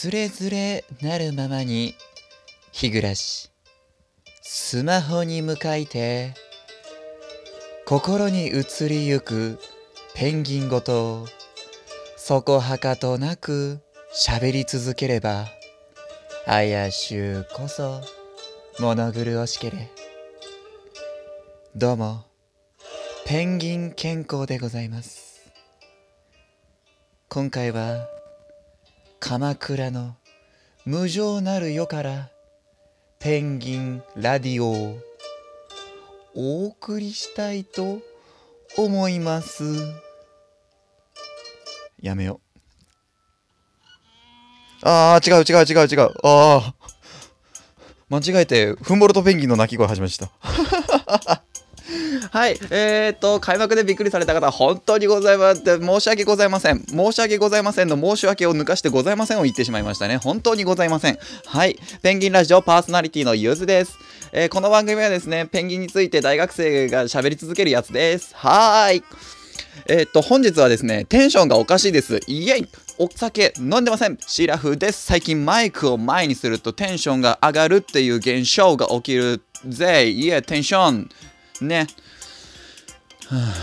つれづれなるままに日暮らしスマホに向かいて心に移りゆくペンギンごとそこはかとなく喋り続ければあやしゅうこそ物苦しけれ。どうもペンギン健康でございます。今回は鎌倉の無情なる世からペンギンラディオをお送りしたいと思います。やめよう。あー違う違う違う違う。ああ間違えてフンボルトペンギンの鳴き声始めました。はい。えー、っと、開幕でびっくりされた方、本当にございます。申し訳ございません。申し訳ございませんの申し訳を抜かしてございませんを言ってしまいましたね。本当にございません。はい。ペンギンラジオパーソナリティのゆずです。えー、この番組はですね、ペンギンについて大学生が喋り続けるやつです。はーい。えー、っと、本日はですね、テンションがおかしいです。イエイお酒飲んでません。シラフです。最近マイクを前にするとテンションが上がるっていう現象が起きるぜ。いえ、テンション。ね。はあ、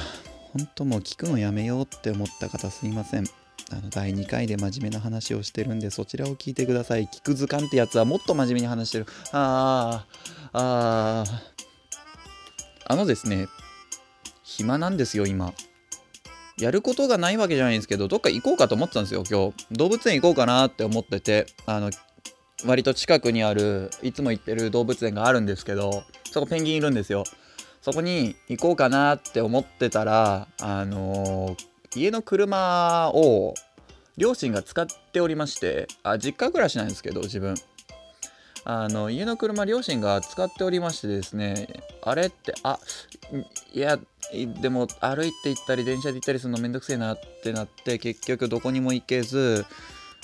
本当もう聞くのやめようって思った方すいません。あの第2回で真面目な話をしてるんでそちらを聞いてください。聞く図鑑ってやつはもっと真面目に話してる。ああ、ああ。のですね、暇なんですよ、今。やることがないわけじゃないんですけど、どっか行こうかと思ってたんですよ、今日。動物園行こうかなって思ってて、あの、割と近くにある、いつも行ってる動物園があるんですけど、そこペンギンいるんですよ。そこに行こうかなって思ってたら、あのー、家の車を両親が使っておりましてあ実家暮らしなんですけど自分。あの家の車両親が使っておりましてですねあれってあいやでも歩いて行ったり電車で行ったりするのめんどくせえなってなって結局どこにも行けず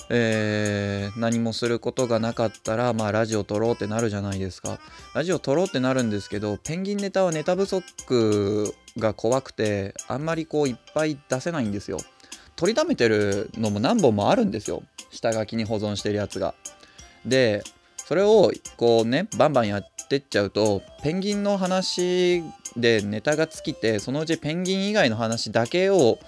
えー、何もすることがなかったら、まあ、ラジオ撮ろうってなるじゃないですか。ラジオ撮ろうってなるんですけど、ペンギンネタはネタ不足が怖くて、あんまりこういっぱい出せないんですよ。取りためてるのも何本もあるんですよ。下書きに保存してるやつが。で、それをこうね、バンバンやってっちゃうと、ペンギンの話でネタが尽きて、そのうちペンギン以外の話だけを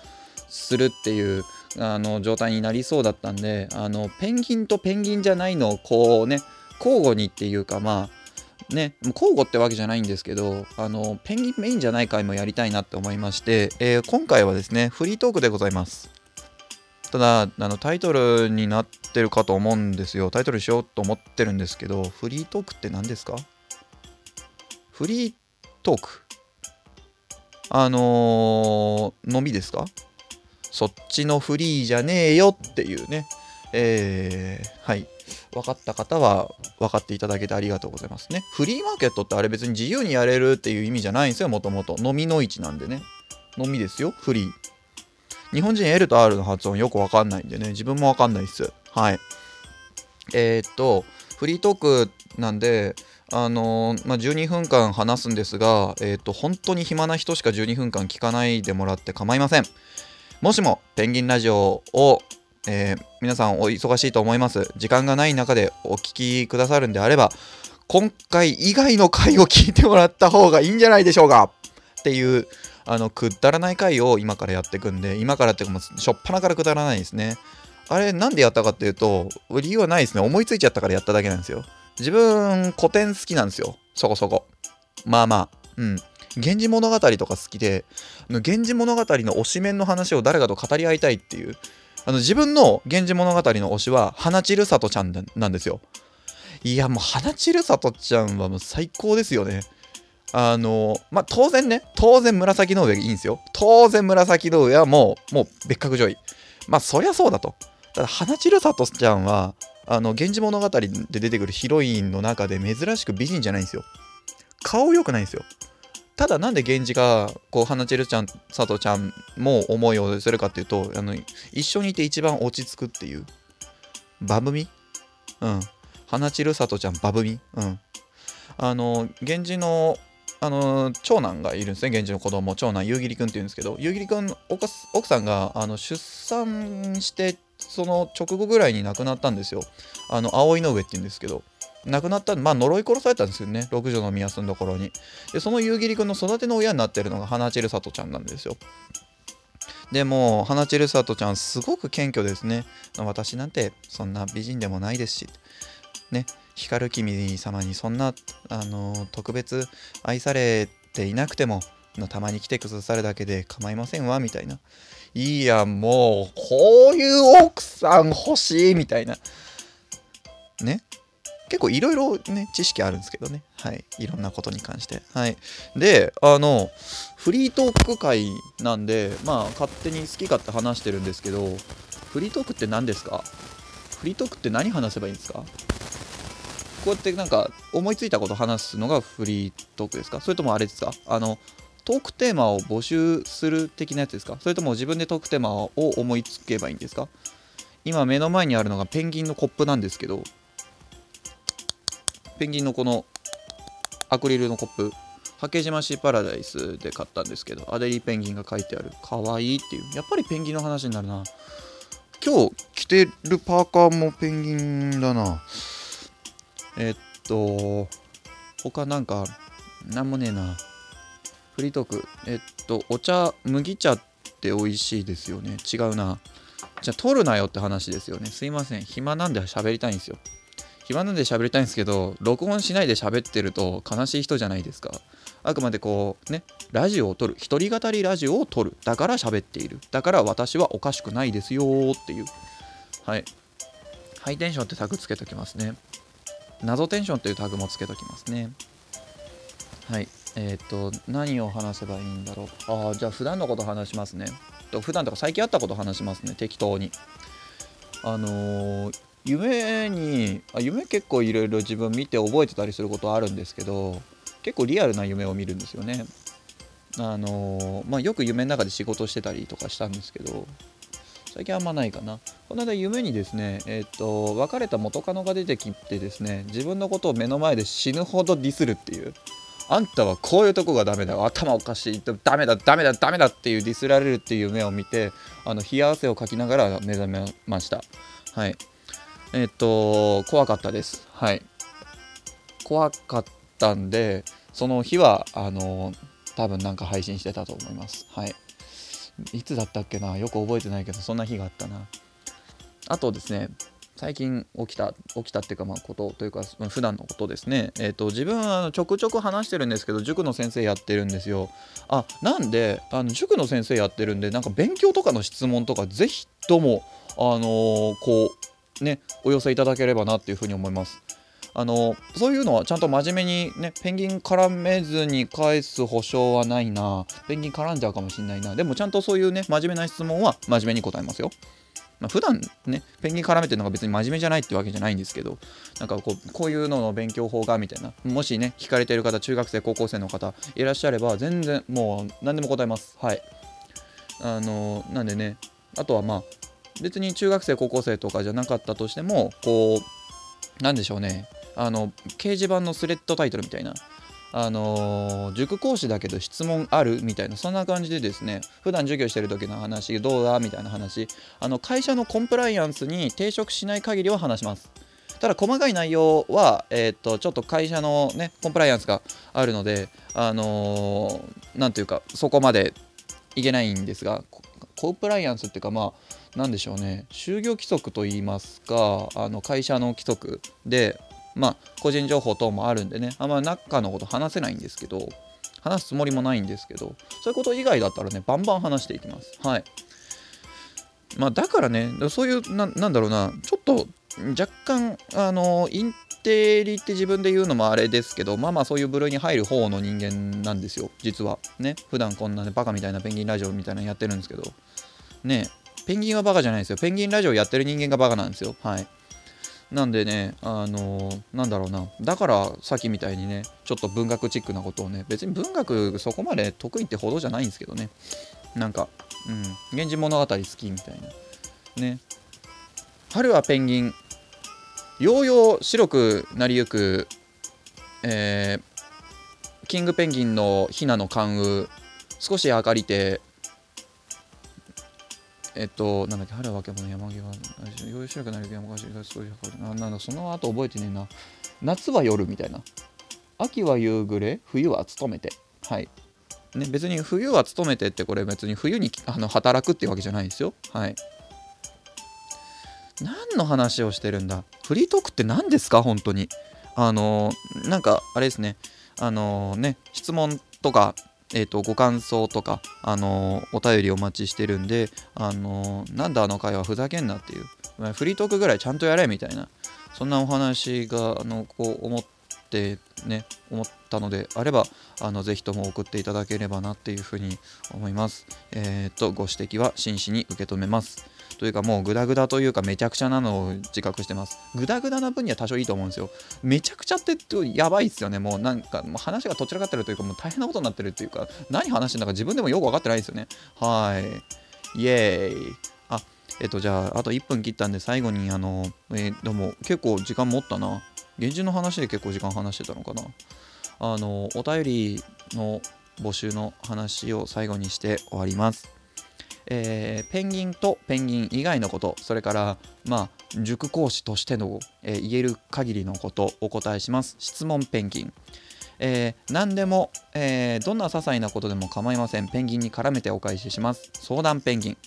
するっていうあの状態になりそうだったんであのペンギンとペンギンじゃないのをこうね交互にっていうかまあね交互ってわけじゃないんですけどあのペンギンメインじゃない回もやりたいなって思いまして、えー、今回はですねフリートークでございます。ただあのタイトルになってるかと思うんですよ。タイトルしようと思ってるんですけどフリートークって何ですか？フリートーク。あのー、のみですか？そっちのフリーじゃねえよっていうね、えー、はい。分かった方は分かっていただけてありがとうございますね。フリーマーケットってあれ別に自由にやれるっていう意味じゃないんですよ、もともと。飲みの市なんでね。飲みですよ、フリー。日本人 L と R の発音よくわかんないんでね、自分もわかんないっす。はい。えー、っと、フリートークなんで、あのー、まあ、12分間話すんですが、えー、っと、本当に暇な人しか12分間聞かないでもらって構いません。もしもペンギンラジオを、えー、皆さんお忙しいと思います。時間がない中でお聞きくださるんであれば、今回以外の回を聞いてもらった方がいいんじゃないでしょうかっていう、あの、くだらない回を今からやっていくんで、今からっていうかもう、しょっぱなからくだらないですね。あれ、なんでやったかっていうと、理由はないですね。思いついちゃったからやっただけなんですよ。自分、古典好きなんですよ。そこそこ。まあまあ。うん。源氏物語とか好きで、源氏物語の推し面の話を誰かと語り合いたいっていう、あの自分の源氏物語の推しは、花散る里ちゃんなんですよ。いや、もう花散る里ちゃんはもう最高ですよね。あの、まあ、当然ね、当然紫の上いいんですよ。当然紫の上はもう、もう別格上位。まあ、そりゃそうだと。ただ、花散る里ちゃんは、あの、源氏物語で出てくるヒロインの中で珍しく美人じゃないんですよ。顔良くないんですよ。ただなんで源氏がこう花散るちゃん佐藤ちゃんも思いを寄せるかっていうとあの一緒にいて一番落ち着くっていう。バブミ？うん。花散る佐藤ちゃんバブミ？うん。あの源氏のあの長男がいるんですね源氏の子供長男夕霧くんっていうんですけど夕霧くん奥さんがあの出産してその直後ぐらいに亡くなったんですよ。あの葵の上って言うんですけど。亡くなったまあ呪い殺されたんですよね。六女の宮住んだところに。でその夕霧くんの育ての親になってるのが花散里ちゃんなんですよ。でも花散里ちゃんすごく謙虚ですね。私なんてそんな美人でもないですし。ね光君様にそんなあの特別愛されていなくてものたまに来てくださるだけで構いませんわみたいな。いいやもうこういう奥さん欲しいみたいな。ね。結構いろいろね知識あるんですけどね。はい。いろんなことに関して。はい。であのフリートーク会なんでまあ勝手に好き勝手話してるんですけどフリートークって何ですか？フリートークって何話せばいいんですか？こうやってなんか思いついたこと話すのがフリートークですか？それともあれですか？あのトークテーマを募集する的なやつですか？それとも自分でトークテーマを思いつけばいいんですか？今目の前にあるのがペンギンのコップなんですけどペンギンのこのアクリルのコップ八景島シーパラダイスで買ったんですけどアデリーペンギンが書いてあるかわいいっていうやっぱりペンギンの話になるな今日着てるパーカーもペンギンだなえっと他なんかなんもねえなフリートークえっとお茶麦茶って美味しいですよね違うなじゃあ取るなよって話ですよねすいません暇なんで喋りたいんですよ暇なんで喋りたいんですけど録音しないで喋ってると悲しい人じゃないですか。あくまでこうねラジオを撮る一人語りラジオを撮る。だから喋っている。だから私はおかしくないですよっていう。はい。ハイテンションってタグつけときますね。謎テンションというタグもつけときますね。はい。えっ、と何を話せばいいんだろう。ああじゃあ普段のこと話しますね。と普段とか最近あったこと話しますね。適当に。あのー夢にあ夢結構いろいろ自分見て覚えてたりすることあるんですけど結構リアルな夢を見るんですよね。あのまあ、よく夢の中で仕事してたりとかしたんですけど最近あんまないかな。この間夢にですね、えっ、と別れた元カノが出てきてですね自分のことを目の前で死ぬほどディスるっていうあんたはこういうとこがダメだ頭おかしいダメだダメだダメだっていうディスられるっていう夢を見てあの冷や汗をかきながら目覚めましたはいえっと、怖かったです。はい。怖かったんで、その日は、あの、多分なんか配信してたと思います。はい。いつだったっけな？よく覚えてないけど、そんな日があったな。あとですね、最近起きた、起きたっていうか、まあ、ことというか、普段のことですね。えっ、ー、と、自分はちょくちょく話してるんですけど、塾の先生やってるんですよ。あ、なんで、あの塾の先生やってるんで、なんか勉強とかの質問とか、ぜひとも、あのー、こう、ねお寄せいただければなっていうふうに思います。あのそういうのはちゃんと真面目にねペンギン絡めずに返す保証はないな。ペンギン絡んじゃうかもしんないな。でもちゃんとそういうね真面目な質問は真面目に答えますよ。まあ、普段ねペンギン絡めてるのが別に真面目じゃないってわけじゃないんですけどなんかこうこういうのの勉強法がみたいな。もしね聞かれてる方中学生高校生の方いらっしゃれば全然もう何でも答えます。はい。あのなんでねあとはまあ別に中学生高校生とかじゃなかったとしてもこうなんでしょうね。あの掲示板のスレッドタイトルみたいな。あの、塾講師だけど質問あるみたいな。そんな感じでですね普段授業してる時の話どうだみたいな話。あの会社のコンプライアンスに抵触しない限りは話します。ただ細かい内容は、えー、っとちょっと会社のねコンプライアンスがあるのであのー、ていうかそこまでいけないんですがコンプライアンスっていうかまあ何でしょうね。就業規則といいますかあの会社の規則でまあ個人情報等もあるんでね。あんま中のこと話せないんですけど話すつもりもないんですけどそういうこと以外だったらねバンバン話していきます。はい。まあだからねそういうななんだろうなちょっと若干あのインテリって自分で言うのもあれですけどまあまあそういう部類に入る方の人間なんですよ実は。ね。普段こんなねバカみたいなペンギンラジオみたいなのやってるんですけど。ね。ペンギンはバカじゃないですよ。ペンギンラジオやってる人間がバカなんですよ。はい。なんでね、あのー、なんだろうな。だからさっきみたいにね、ちょっと文学チックなことをね、別に文学そこまで得意ってほどじゃないんですけどね。なんか、うん、源氏物語好きみたいな。ね。春はペンギン。ようよう白くなりゆく、えー、キングペンギンのヒナの関羽。少し明かりてえっと、なんだっけ、春はわけも山際、用意しなくなる山川そういうあなんだ、その後覚えてねえな。夏は夜みたいな。秋は夕暮れ、冬は勤めて。はい。ね、別に冬は勤めてってこれ別に冬にあの働くっていうわけじゃないですよ。はい。何の話をしてるんだ？フリートークって何ですか？本当に。あのなんかあれですね。あのね、質問とかえーと、ご感想とか、あのー、お便りお待ちしてるんで、あのー、なんだあの会話ふざけんなっていう、フリートークぐらいちゃんとやれみたいな、そんなお話が、あのこう思ってね、思ったのであれば、あのぜひとも送っていただければなっていうふうに思います。えっ、と、ご指摘は真摯に受け止めます。というかもうグダグダというかめちゃくちゃなのを自覚してます。グダグダな分には多少いいと思うんですよ。めちゃくちゃってやばいっすよね。もうなんかもう話がとちらかってるというかもう大変なことになってるっていうか何話してんだか自分でもよく分かってないですよね。はい。イエーイ。あ、えっとじゃああと1分切ったんで最後にあの、えー、でも結構時間持ったな。現実の話で結構時間話してたのかな。あのお便りの募集の話を最後にして終わります。えー、ペンギンとペンギン以外のことそれからまあ塾講師としての、えー、言える限りのことお答えします。質問ペンギン、えー、何でも、えどんな些細なことでも構いません。ペンギンに絡めてお返しします。相談ペンギン、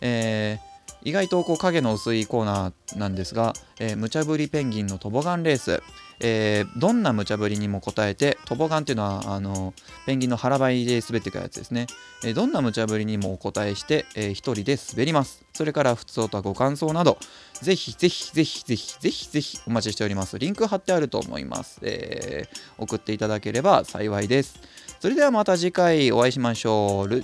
え意外とこう影の薄いコーナーなんですが、えー、無茶ぶりペンギンのトボガンレース、えー、どんな無茶ぶりにも答えてトボガンっていうのはあのペンギンの腹ばいで滑っていくやつですね、えー、どんな無茶ぶりにもお答えして、えー、人で滑ります。それから普通とはご感想などぜひぜひぜひぜひぜひぜひお待ちしております。リンク貼ってあると思います、えー、送っていただければ幸いです。それではまた次回お会いしましょう。